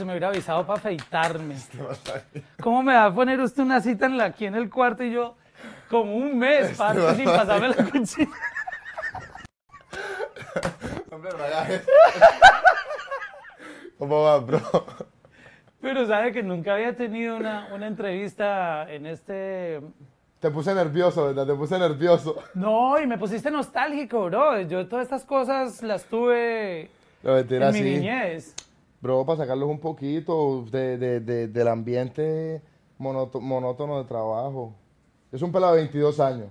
se me hubiera avisado para afeitarme. ¿Cómo me va a poner usted una cita en la, aquí en el cuarto y yo como un mes, parce, sin pasarme la cuchilla? Hombre. ¿Cómo va, bro? Pero sabe que nunca había tenido una, una entrevista en este... Te puse nervioso, ¿verdad? Te puse nervioso. No, y me pusiste nostálgico, bro. Yo todas estas cosas las tuve mentira, en mi sí. niñez. Bro, para sacarlos un poquito de, de- de- del ambiente monótono de trabajo. Soy un pelado de 22 años.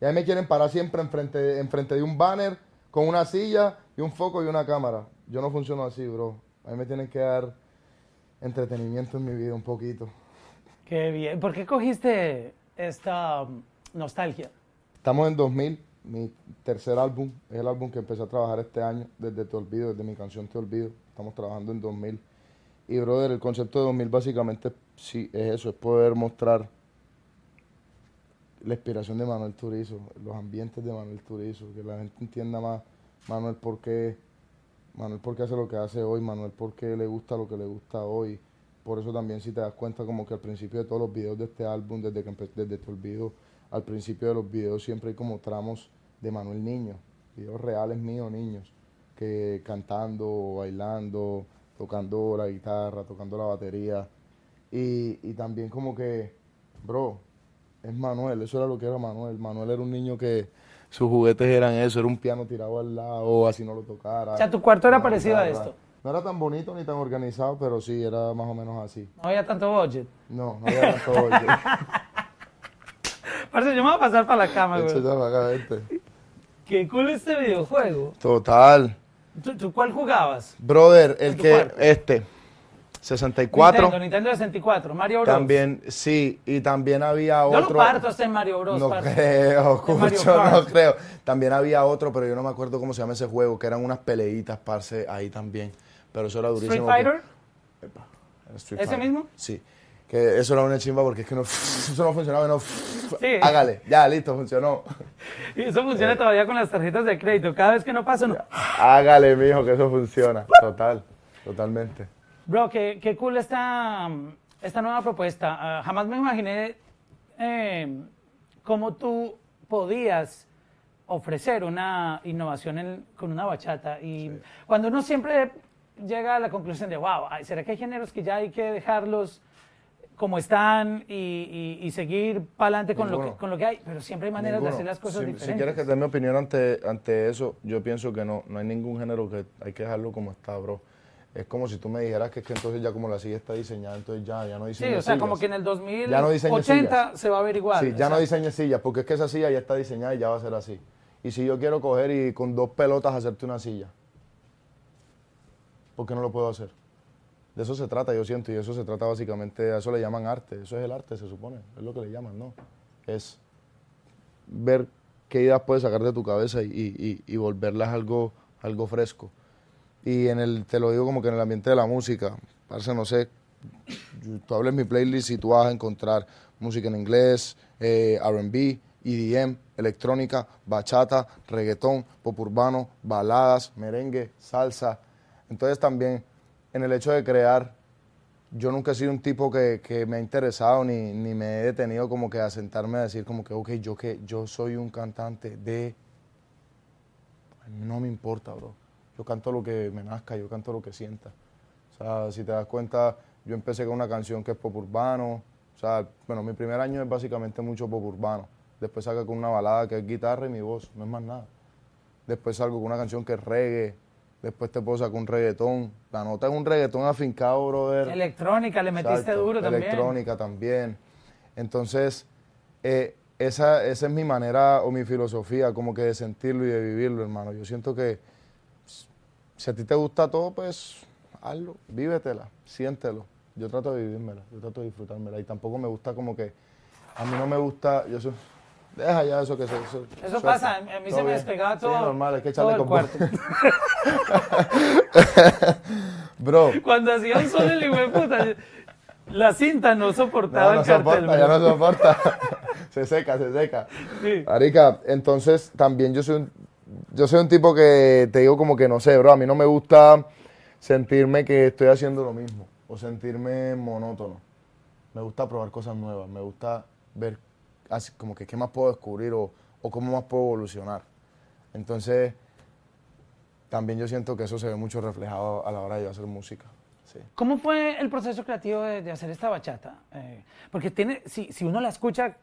Y ahí me quieren parar siempre enfrente, enfrente de un banner con una silla y un foco y una cámara. Yo no funciono así, bro. A mí me tienen que dar entretenimiento en mi vida un poquito. Qué bien. ¿Por qué cogiste esta um, nostalgia? Estamos en 2000, mi tercer álbum, es el álbum que empecé a trabajar este año, desde Te Olvido, desde mi canción Te Olvido. Estamos trabajando en 2000. Y, brother, el concepto de 2000 básicamente sí es eso, es poder mostrar la inspiración de Manuel Turizo, los ambientes de Manuel Turizo, que la gente entienda más Manuel por qué, Manuel por qué hace lo que hace hoy, Manuel por qué le gusta lo que le gusta hoy. Por eso también si te das cuenta como que al principio de todos los videos de este álbum, desde que desde Te Olvido, al principio de los videos siempre hay como tramos de Manuel Niño, videos reales míos, niños, que cantando, bailando, tocando la guitarra, tocando la batería. Y, y también como que, bro, es Manuel, eso era lo que era Manuel. Manuel era un niño que sus juguetes eran eso, era un piano tirado al lado, así no lo tocara. O sea, tu cuarto era parecido a esto. No era tan bonito ni tan organizado, pero sí, era más o menos así. No había tanto budget. No, no había tanto oye. Parce, yo me voy a pasar para la cama, güey. ya para acá, vente. Qué cool este videojuego. Total. ¿Tú, tú cuál jugabas? Brother, el ¿En tu que, cuarto? este, 64. Nintendo, Nintendo 64, Mario Bros. También, sí, y también había Yo otro. lo parto hasta en Mario Bros. No creo, En Mario Cucho, no creo. También había otro, pero yo no me acuerdo cómo se llama ese juego, que eran unas peleitas, parce, ahí también. Pero eso era durísimo. Street Fighter. Street ¿Ese Fighter. mismo? Sí. Que eso era una chimba porque es que no, eso no funcionaba no. Hágale, ya, listo, funcionó. Y eso Eh. funciona todavía con las tarjetas de crédito. Cada vez que no pasa, no. Hágale, mijo, que eso funciona. Total, totalmente. Bro, qué, qué cool esta, esta nueva propuesta. Ah, jamás me imaginé eh, cómo tú podías ofrecer una innovación en- con una bachata. Y cuando uno siempre llega a la conclusión de, wow, ¿será que hay géneros que ya hay que dejarlos como están y, y- y seguir para adelante con lo, que, con lo que hay? Pero siempre hay maneras Ninguno. de hacer las cosas si, diferentes. Si quieres que te dé mi opinión ante, ante eso, yo pienso que no, no hay ningún género que hay que dejarlo como está, bro. Es como si tú me dijeras que es que entonces ya como la silla está diseñada, entonces ya, ya no Sí, diseñas o sea, sillas. como que en el 2080 Ya no se va a ver igual. Sí, ya no diseñes sillas, porque es que esa silla ya está diseñada y ya va a ser así. Y si yo quiero coger y con dos pelotas hacerte una silla, ¿por qué no lo puedo hacer? De eso se trata, yo siento, y eso se trata básicamente, a eso le llaman arte, eso es el arte, se supone, es lo que le llaman, ¿no? Es ver qué ideas puedes sacar de tu cabeza y, y- y volverlas algo, algo fresco. Y en el, te lo digo como que en el ambiente de la música, parece, no sé, tú hables mi playlist y tú vas a encontrar música en inglés, eh, R&B, EDM, electrónica, bachata, reggaetón, pop urbano, baladas, merengue, salsa. Entonces también en el hecho de crear, yo nunca he sido un tipo que, que me ha interesado ni, ni me he detenido como que a sentarme a decir como que, ok, yo que yo soy un cantante de... No me importa, bro. Yo canto lo que me nazca, yo canto lo que sienta. O sea, si te das cuenta, yo empecé con una canción que es pop urbano. O sea, bueno, mi primer año es básicamente mucho pop urbano. Después salgo con una balada que es guitarra y mi voz, no es más nada. Después salgo con una canción que es reggae. Después te puedo sacar un reggaetón. La nota es un reggaetón afincado, brother. Electrónica, le metiste Exacto, duro también. Electrónica también. Entonces, eh, esa, esa es mi manera o mi filosofía como que de sentirlo y de vivirlo, hermano. Yo siento que si a ti te gusta todo, pues hazlo, vívetela, siéntelo. Yo trato de vivírmela, yo trato de disfrutármela. Y tampoco me gusta como que, a mí no me gusta, yo soy, deja ya eso que se... Eso, Eso pasa, a mí se Todo me bien. despegaba todo, Sí, normal, hay que todo echarle el con cuarto. Bro, Cuando hacía un sol el hijo de puta, la cinta no soportaba no, no el cartel. soporta, ya no soporta. se seca, se seca. Sí. Arica, entonces también yo soy un, yo soy un tipo que te digo como que no sé, bro, a mí no me gusta sentirme que estoy haciendo lo mismo. o sentirme monótono. Me gusta probar cosas nuevas, me gusta ver así, como que qué más puedo descubrir o, o cómo más puedo evolucionar. Entonces, también yo siento que eso se ve mucho reflejado a la hora de yo hacer música. Sí. ¿Cómo fue el proceso creativo de, de hacer esta bachata? Eh, porque tiene, si, si uno la escucha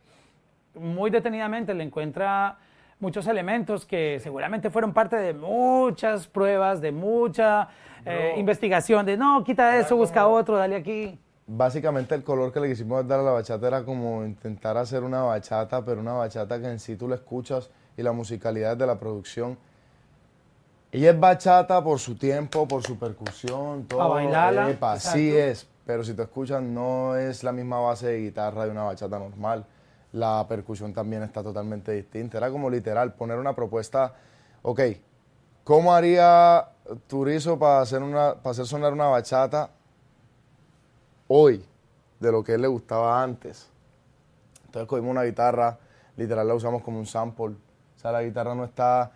muy detenidamente, le encuentra muchos elementos que seguramente fueron parte de muchas pruebas, de mucha eh, Bro. investigación, de no, quita eso, busca otro, dale aquí. Básicamente el color que le quisimos dar a la bachata era como intentar hacer una bachata, pero una bachata que en sí tú la escuchas y la musicalidad de la producción. Ella es bachata por su tiempo, por su percusión, todo. bailarla, epa, es, pero si tú escuchas no es la misma base de guitarra de una bachata normal. La percusión también está totalmente distinta. Era como literal poner una propuesta, ok, ¿cómo haría Turizo para hacer, una, para hacer sonar una bachata hoy de lo que a él le gustaba antes. Entonces cogimos una guitarra, literal la usamos como un sample. O sea, la guitarra no está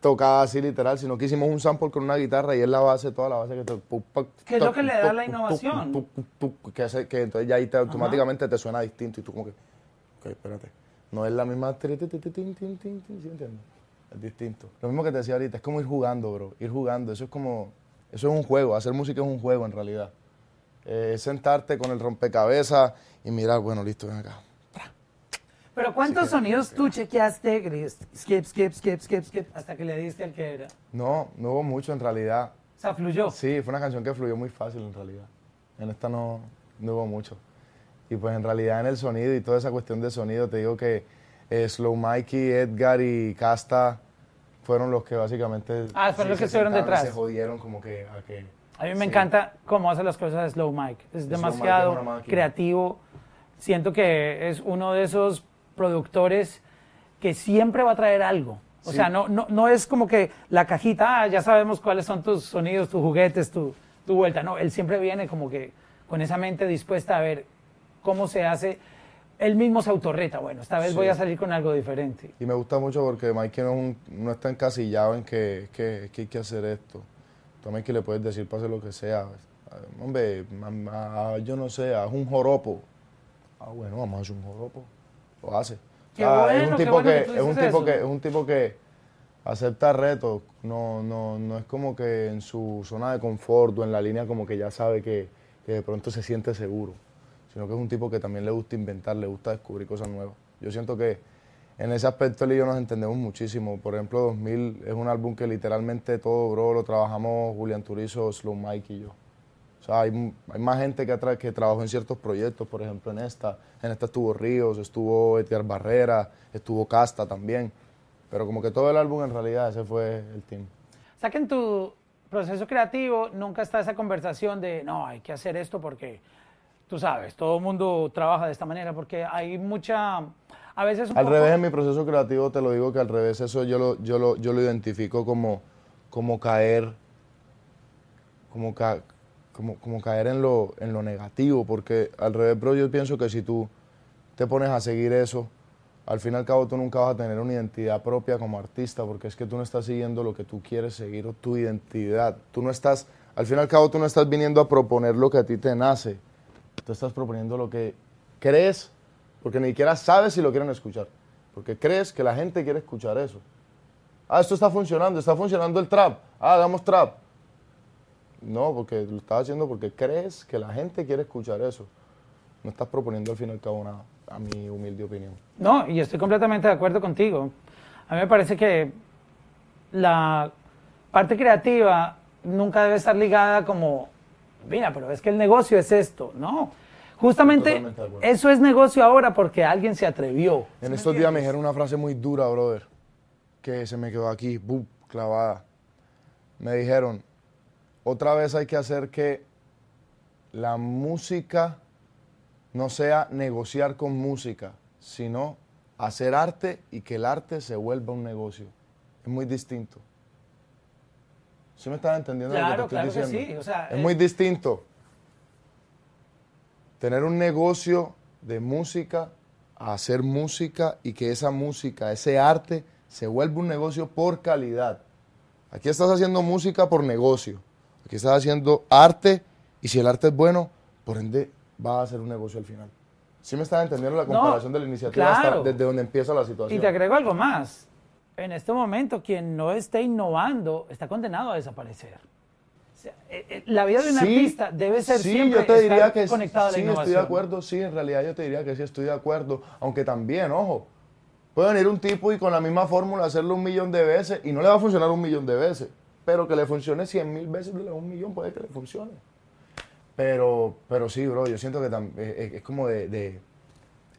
tocada así literal, sino que hicimos un sample con una guitarra y es la base, toda la base que te... ¿Qué es lo que le da la innovación? Que, hace- que entonces ya ahí te, automáticamente te suena distinto y tú como que, ok, espérate. No es la misma... ¿sí entiendes? Es distinto. Lo mismo que te decía ahorita, es como ir jugando, bro. Ir jugando, eso es como... Eso es un juego, hacer música es un juego en realidad. Eh, sentarte con el rompecabezas y mirar, bueno, listo, ven acá. Pero ¿cuántos sonidos tú chequeaste? que le- Skip, skip, skip, skip, skip, hasta que le diste al que era. No, no hubo mucho en realidad. O sea, fluyó. Sí, fue una canción que fluyó muy fácil en realidad. En esta no, no hubo mucho. Y pues en realidad en el sonido y toda esa cuestión de sonido, te digo que eh, Slow Mikey, Edgar y Casta fueron los que básicamente... Ah, fueron los que estuvieron detrás. Se jodieron como que a que... A mí me Sí. encanta cómo hace las cosas Slow Mike. Es Slow demasiado Mike es creativo. Siento que es uno de esos productores que siempre va a traer algo. O Sí. sea, no, no, no es como que la cajita, ah, ya sabemos cuáles son tus sonidos, tus juguetes, tu, tu vuelta. No, él siempre viene como que con esa mente dispuesta a ver cómo se hace. Él mismo se autorreta. Bueno, esta vez Sí. voy a salir con algo diferente. Y me gusta mucho porque Mikey no, es un- no está encasillado en que, que, que hay que hacer esto. A Mikey le puedes decir, pase lo que sea. Ah, Hombre, yo no sé, haz un joropo. Ah, bueno, vamos a hacer un joropo. Lo hace. Qué es bueno, un tipo bueno que, que es un tipo eso. que es un tipo que acepta retos. No, no, no es como que en su zona de confort o en la línea como que ya sabe que, que de pronto se siente seguro. Sino que es un tipo que también le gusta inventar, le gusta descubrir cosas nuevas. Yo siento que en ese aspecto él y yo nos entendemos muchísimo. Por ejemplo, 2000 es un álbum que literalmente todo, bro, lo trabajamos Julián Turizo, Slow Mike y yo. O sea, hay, hay más gente que, que trabajó en ciertos proyectos, por ejemplo, en esta. En esta estuvo Ríos, estuvo Edgar Barrera, estuvo Casta también. Pero como que todo el álbum en realidad ese fue el team. O sea que en tu proceso creativo nunca está esa conversación de, no, hay que hacer esto porque, tú sabes, todo el mundo trabaja de esta manera, porque hay mucha, a veces un Al poco- revés, en mi proceso creativo te lo digo que al revés, eso yo lo, yo lo, yo lo identifico como, como caer, como, ca- como, como caer en lo, en lo negativo, porque al revés, bro, yo pienso que si tú te pones a seguir eso, al fin y al cabo tú nunca vas a tener una identidad propia como artista, porque es que tú no estás siguiendo lo que tú quieres seguir o tu identidad. Tú no estás, al fin y al cabo tú no estás viniendo a proponer lo que a ti te nace, tú estás proponiendo lo que crees, porque ni siquiera sabes si lo quieren escuchar, porque crees que la gente quiere escuchar eso. Ah, esto está funcionando, está funcionando el trap, ah, hagamos trap. No, porque lo estás haciendo porque crees que la gente quiere escuchar eso. No estás proponiendo al fin y al cabo nada, a mi humilde opinión. No, y estoy completamente de acuerdo contigo. A mí me parece que la parte creativa nunca debe estar ligada como, mira, pero es que el negocio es esto, ¿no? Justamente eso es negocio ahora porque alguien se atrevió. ¿sí En estos días me dijeron una frase muy dura, brother, que se me quedó aquí, clavada. Me dijeron, otra vez hay que hacer que la música no sea negociar con música, sino hacer arte y que el arte se vuelva un negocio. Es muy distinto. ¿Sí me estás entendiendo Claro, lo que te claro estoy que diciendo? sí, o sea, es eh, muy distinto tener un negocio de música a hacer música y que esa música, ese arte, se vuelva un negocio por calidad. Aquí estás haciendo música por negocio. Aquí estás haciendo arte Y si el arte es bueno, por ende va a ser un negocio al final. ¿Sí me estás entendiendo la comparación de la iniciativa hasta desde donde empieza la situación? Y te agrego algo más. En este momento, quien no esté innovando está condenado a desaparecer. La vida de un artista debe ser sí, siempre yo te diría que conectada a la sí, innovación. estoy de acuerdo, sí, en realidad yo te diría que sí estoy de acuerdo, aunque también, ojo, puede venir un tipo y con la misma fórmula hacerlo un millón de veces y no le va a funcionar un millón de veces, pero que le funcione cien mil veces de un millón puede que le funcione. Pero, pero sí, bro, yo siento que es, es, como de,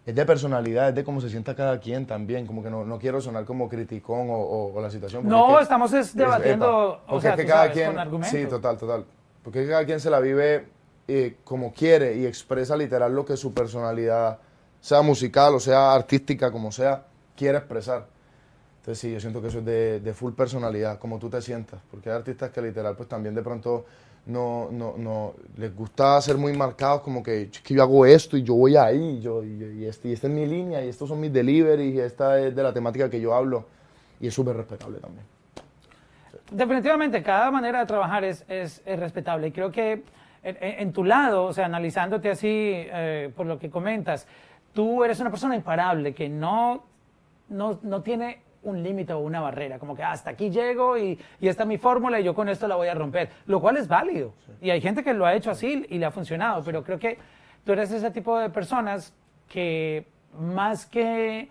es de personalidad, es de cómo se sienta cada quien también, como que no, no quiero sonar como criticón o, o, la situación. No, estamos debatiendo, o sea, que cada quien, Sí, total, total. Porque cada quien se la vive eh, como quiere y expresa literal lo que su personalidad, sea musical o sea artística, como sea, quiere expresar. Entonces sí, yo siento que eso es de, de full personalidad, como tú te sientas, porque hay artistas que literal pues también de pronto no, no, no, les gusta ser muy marcados como que, que yo hago esto y yo voy ahí, yo, y, este, y esta es mi línea, y estos son mis deliveries, y esta es de la temática que yo hablo, y es súper respetable también. Definitivamente, cada manera de trabajar es, es, respetable, y creo que en, tu lado, o sea, analizándote así eh, por lo que comentas, tú eres una persona imparable, que no, no, no tiene un límite o una barrera, como que hasta aquí llego y, y esta es mi fórmula y yo con esto la voy a romper, lo cual es válido. Y hay gente que lo ha hecho así y le ha funcionado, pero creo que tú eres ese tipo de personas que más que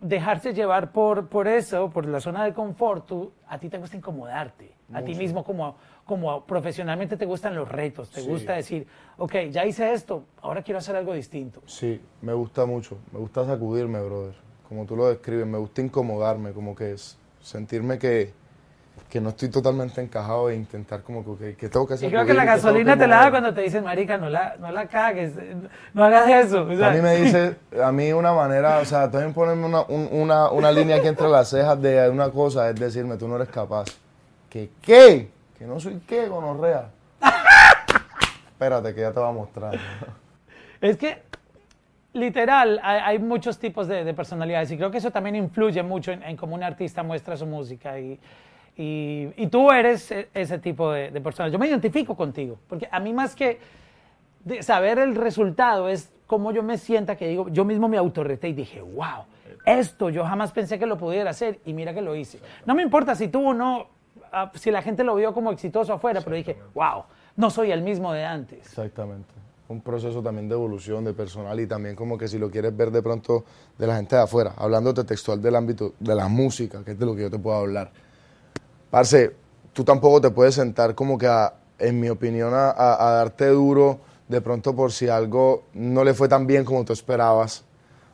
dejarse llevar por, por eso, por la zona de confort, a ti te gusta incomodarte, a ti mismo como, como profesionalmente te gustan los retos, te gusta decir, ok, ya hice esto, ahora quiero hacer algo distinto. Sí, me gusta mucho, me gusta sacudirme, brother como tú lo describes, me gusta incomodarme, como que sentirme que, que no estoy totalmente encajado e intentar como que, que tengo que hacer. Y creo que la gasolina te la da cuando te dicen, marica, no la, no la cagues, no hagas eso. A mí me dice, a mí una manera, o sea, también ponerme una, una, una línea aquí entre las cejas de una cosa, es decirme, tú no eres capaz. ¿Que qué? Que no soy qué, gonorrea. Espérate, que ya te voy a mostrar. Es que literal, hay, muchos tipos de, personalidades y creo que eso también influye mucho en, cómo un artista muestra su música y, y, tú eres e, ese tipo de, de, persona. Yo me identifico contigo, porque a mí más que saber el resultado es cómo yo me sienta que digo, yo mismo me autorreté y dije, wow, esto yo jamás pensé que lo pudiera hacer y mira que lo hice. No me importa si tú o no, ah, si la gente lo vio como exitoso afuera, pero dije, wow, no soy el mismo de antes. Exactamente un proceso también de evolución de personal y también como que si lo quieres ver de pronto de la gente de afuera, hablándote textual del ámbito de la música, que es de lo que yo te puedo hablar. Parce, tú tampoco te puedes sentar como que, en mi opinión, a, darte duro de pronto por si algo no le fue tan bien como tú esperabas,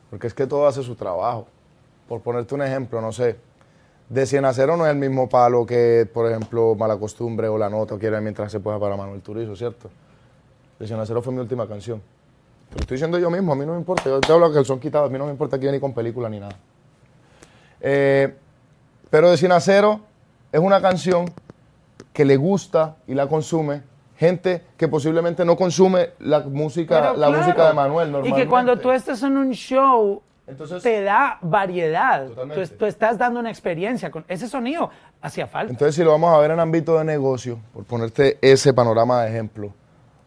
porque es que todo hace su trabajo. Por ponerte un ejemplo, no sé, de Cien Acero no es el mismo palo que, por ejemplo, Mala Costumbre o La Nota o Quiere Mientras se pueda para Manuel Turizo, ¿cierto? Decían Acero fue mi última canción. Pero estoy diciendo yo mismo, a mí no me importa. Yo te hablo que el son quitado, a mí no me importa que ni con película ni nada. Eh, pero de Sin Acero es una canción que le gusta y la consume gente que posiblemente no consume la música, la música de Manuel normalmente. Y que cuando tú estás en un show te da variedad. Tú, tú, estás dando una experiencia con ese sonido hacía falta. Entonces si lo vamos a ver en ámbito de negocio, por ponerte ese panorama de ejemplo,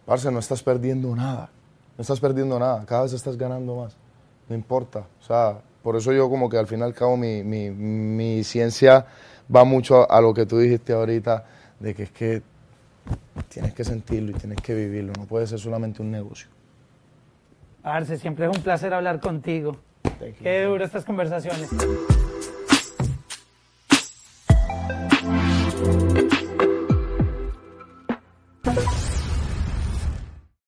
Parce, no estás perdiendo nada. No estás perdiendo nada. Cada vez estás ganando más. No importa. O sea, por eso yo como que al fin y al cabo mi, mi, ciencia va mucho a, lo que tú dijiste ahorita, de que es que tienes que sentirlo y tienes que vivirlo. No puede ser solamente un negocio. Arce, siempre es un placer hablar contigo. Qué duro estas conversaciones.